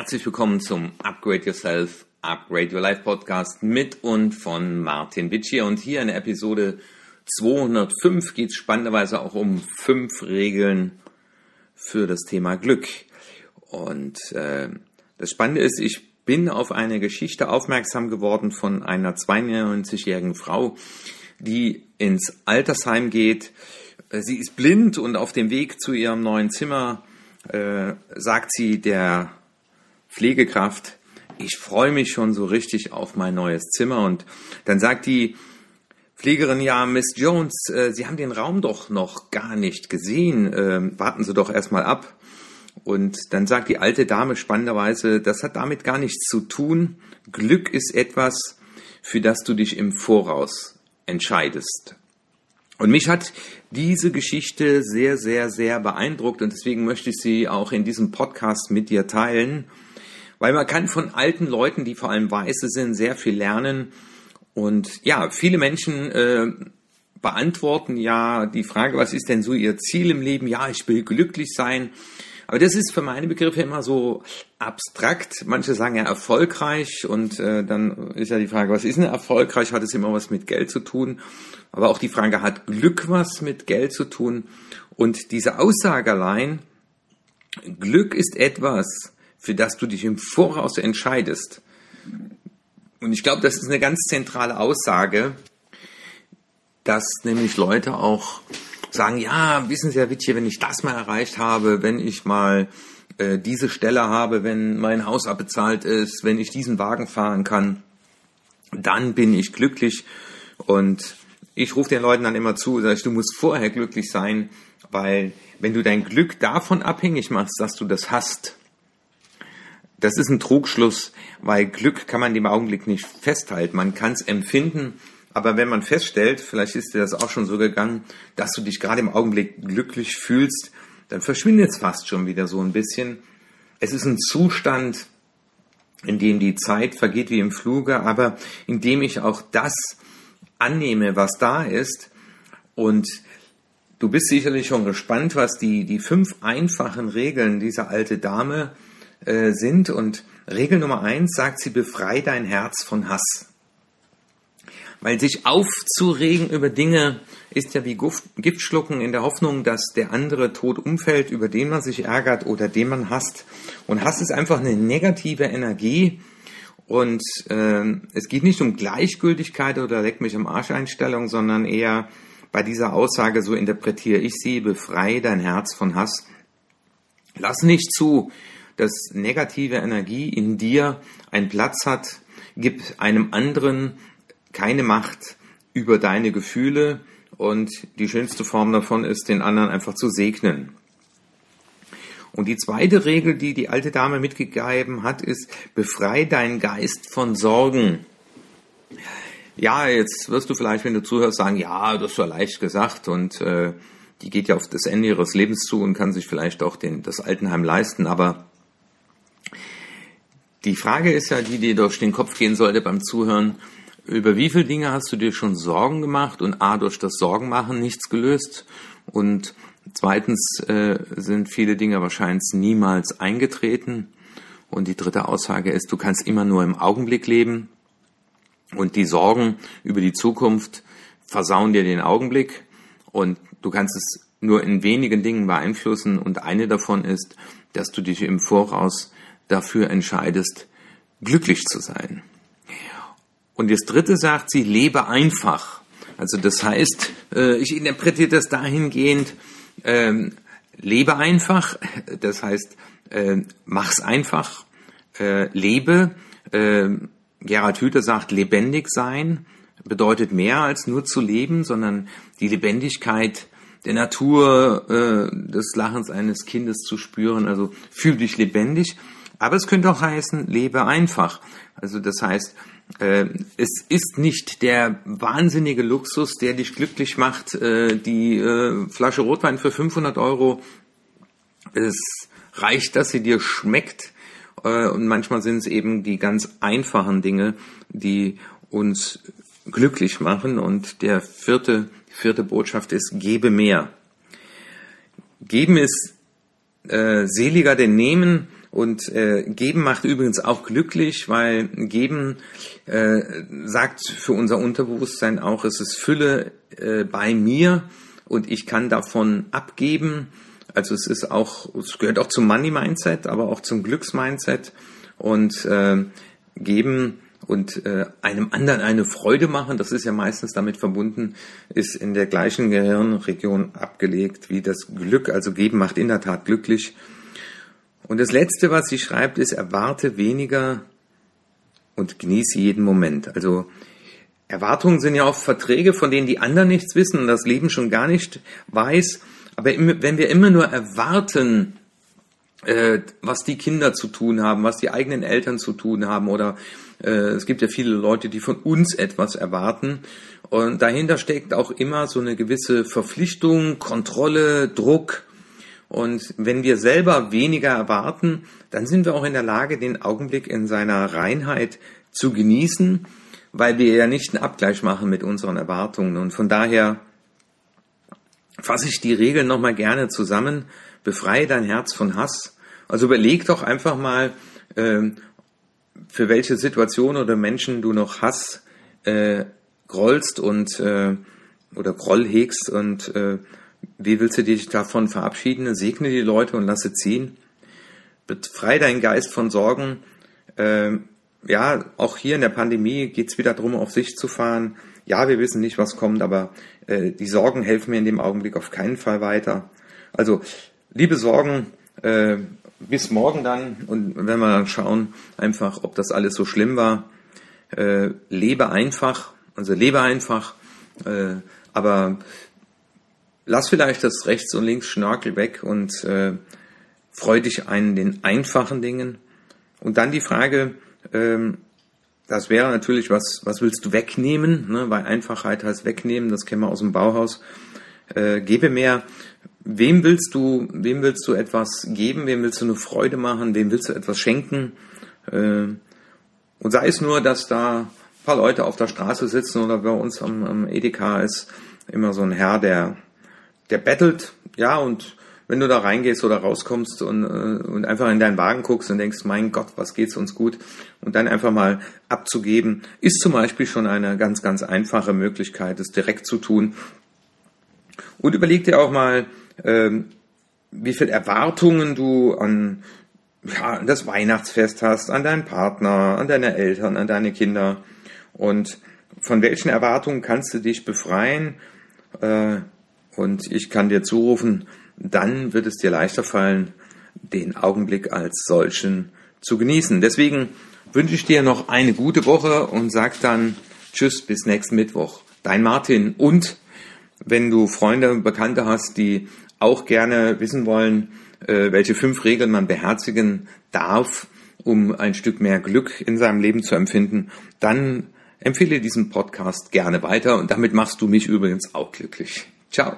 Herzlich willkommen zum Upgrade Yourself, Upgrade Your Life Podcast mit und von Martin Witschier. Und hier in der Episode 205 geht es spannenderweise auch um fünf Regeln für das Thema Glück. Und äh, das Spannende ist, ich bin auf eine Geschichte aufmerksam geworden von einer 92-jährigen Frau, die ins Altersheim geht. Sie ist blind und auf dem Weg zu ihrem neuen Zimmer äh, sagt sie der Pflegekraft, ich freue mich schon so richtig auf mein neues Zimmer. Und dann sagt die Pflegerin, ja, Miss Jones, äh, Sie haben den Raum doch noch gar nicht gesehen. Äh, warten Sie doch erstmal ab. Und dann sagt die alte Dame spannenderweise, das hat damit gar nichts zu tun. Glück ist etwas, für das du dich im Voraus entscheidest. Und mich hat diese Geschichte sehr, sehr, sehr beeindruckt und deswegen möchte ich sie auch in diesem Podcast mit dir teilen, weil man kann von alten Leuten, die vor allem Weiße sind, sehr viel lernen. Und ja, viele Menschen äh, beantworten ja die Frage, was ist denn so ihr Ziel im Leben? Ja, ich will glücklich sein. Aber das ist für meine Begriffe immer so abstrakt. Manche sagen ja erfolgreich und äh, dann ist ja die Frage, was ist denn erfolgreich? Hat es immer was mit Geld zu tun? Aber auch die Frage, hat Glück was mit Geld zu tun? Und diese Aussage allein, Glück ist etwas, für das du dich im Voraus entscheidest. Und ich glaube, das ist eine ganz zentrale Aussage, dass nämlich Leute auch sagen, ja, wissen Sie, Herr Wittje, wenn ich das mal erreicht habe, wenn ich mal äh, diese Stelle habe, wenn mein Haus abbezahlt ist, wenn ich diesen Wagen fahren kann, dann bin ich glücklich. Und ich rufe den Leuten dann immer zu, sag ich, du musst vorher glücklich sein, weil wenn du dein Glück davon abhängig machst, dass du das hast, das ist ein Trugschluss, weil Glück kann man im Augenblick nicht festhalten. Man kann es empfinden, aber wenn man feststellt, vielleicht ist dir das auch schon so gegangen, dass du dich gerade im Augenblick glücklich fühlst, dann verschwindet es fast schon wieder so ein bisschen. Es ist ein Zustand, in dem die Zeit vergeht wie im Fluge, aber in dem ich auch das annehme, was da ist. Und du bist sicherlich schon gespannt, was die, die fünf einfachen Regeln dieser alte Dame sind. Und Regel Nummer eins sagt sie, befrei dein Herz von Hass. Weil sich aufzuregen über Dinge ist ja wie Gift schlucken in der Hoffnung, dass der andere tot umfällt, über den man sich ärgert oder den man hasst. Und Hass ist einfach eine negative Energie. Und äh, es geht nicht um Gleichgültigkeit oder Leck mich am Arsch Einstellung, sondern eher bei dieser Aussage, so interpretiere ich sie, befreie dein Herz von Hass. Lass nicht zu, dass negative Energie in dir einen Platz hat, gib einem anderen keine Macht über deine Gefühle und die schönste Form davon ist, den anderen einfach zu segnen. Und die zweite Regel, die die alte Dame mitgegeben hat, ist, befrei deinen Geist von Sorgen. Ja, jetzt wirst du vielleicht, wenn du zuhörst, sagen, ja, das war leicht gesagt und äh, die geht ja auf das Ende ihres Lebens zu und kann sich vielleicht auch den, das Altenheim leisten, aber die Frage ist ja, die dir durch den Kopf gehen sollte beim Zuhören, über wie viele Dinge hast du dir schon Sorgen gemacht und A, durch das Sorgenmachen nichts gelöst? Und zweitens äh, sind viele Dinge wahrscheinlich niemals eingetreten. Und die dritte Aussage ist, du kannst immer nur im Augenblick leben. Und die Sorgen über die Zukunft versauen dir den Augenblick. Und du kannst es nur in wenigen Dingen beeinflussen. Und eine davon ist, dass du dich im Voraus dafür entscheidest, glücklich zu sein. Und das dritte sagt sie, lebe einfach. Also das heißt, äh, ich interpretiere das dahingehend, ähm, lebe einfach, das heißt, äh, mach's einfach, äh, lebe. Äh, Gerhard Hüther sagt, lebendig sein bedeutet mehr als nur zu leben, sondern die Lebendigkeit der Natur, äh, des Lachens eines Kindes zu spüren. Also fühl dich lebendig. Aber es könnte auch heißen, lebe einfach. Also das heißt, äh, es ist nicht der wahnsinnige Luxus, der dich glücklich macht, äh, die äh, Flasche Rotwein für 500 Euro. Es reicht, dass sie dir schmeckt. Und manchmal sind es eben die ganz einfachen Dinge, die uns glücklich machen. Und der vierte, vierte Botschaft ist, gebe mehr. Geben ist äh, seliger denn nehmen. Und äh, geben macht übrigens auch glücklich, weil geben äh, sagt für unser Unterbewusstsein auch, es ist Fülle äh, bei mir und ich kann davon abgeben. Also es ist auch, es gehört auch zum Money Mindset, aber auch zum Glücksmindset und äh, geben und äh, einem anderen eine Freude machen, das ist ja meistens damit verbunden, ist in der gleichen Gehirnregion abgelegt wie das Glück. Also geben macht in der Tat glücklich. Und das Letzte, was sie schreibt, ist, erwarte weniger und genieße jeden Moment. Also Erwartungen sind ja auch Verträge, von denen die anderen nichts wissen und das Leben schon gar nicht weiß. Aber wenn wir immer nur erwarten, äh, was die Kinder zu tun haben, was die eigenen Eltern zu tun haben oder äh, es gibt ja viele Leute, die von uns etwas erwarten und dahinter steckt auch immer so eine gewisse Verpflichtung, Kontrolle, Druck und wenn wir selber weniger erwarten, dann sind wir auch in der Lage, den Augenblick in seiner Reinheit zu genießen, weil wir ja nicht einen Abgleich machen mit unseren Erwartungen und von daher fasse ich die Regeln nochmal gerne zusammen befreie dein Herz von Hass. Also überleg doch einfach mal, äh, für welche Situation oder Menschen du noch Hass äh, grollst und äh, oder Groll hegst und äh, wie willst du dich davon verabschieden? Segne die Leute und lasse ziehen. Befreie deinen Geist von Sorgen. Äh, ja, auch hier in der Pandemie geht's wieder darum, auf sich zu fahren. Ja, wir wissen nicht, was kommt, aber äh, die Sorgen helfen mir in dem Augenblick auf keinen Fall weiter. Also liebe Sorgen, äh, bis morgen dann und wenn wir dann schauen, einfach, ob das alles so schlimm war. Äh, lebe einfach, also lebe einfach, äh, aber lass vielleicht das rechts und links Schnörkel weg und äh, freu dich an den einfachen Dingen. Und dann die Frage, ähm, das wäre natürlich, was, was willst du wegnehmen? Ne? Weil Einfachheit heißt wegnehmen, das kennen wir aus dem Bauhaus. Äh, gebe mehr. Wem willst du, wem willst du etwas geben? Wem willst du eine Freude machen? Wem willst du etwas schenken? Äh, und sei es nur, dass da ein paar Leute auf der Straße sitzen oder bei uns am, am Edeka ist immer so ein Herr, der, der bettelt, ja, und wenn du da reingehst oder rauskommst und, äh, und einfach in deinen Wagen guckst und denkst, mein Gott, was geht's uns gut, und dann einfach mal abzugeben, ist zum Beispiel schon eine ganz, ganz einfache Möglichkeit, es direkt zu tun. Und überleg dir auch mal, ähm, wie viel Erwartungen du an, ja, an das Weihnachtsfest hast, an deinen Partner, an deine Eltern, an deine Kinder und von welchen Erwartungen kannst du dich befreien? Äh, und ich kann dir zurufen, dann wird es dir leichter fallen, den Augenblick als solchen zu genießen. Deswegen wünsche ich dir noch eine gute Woche und sag dann Tschüss bis nächsten Mittwoch. Dein Martin und wenn du Freunde, Bekannte hast, die auch gerne wissen wollen, äh, welche fünf Regeln man beherzigen darf, um ein Stück mehr Glück in seinem Leben zu empfinden, dann empfehle diesen Podcast gerne weiter und damit machst du mich übrigens auch glücklich. Tchau!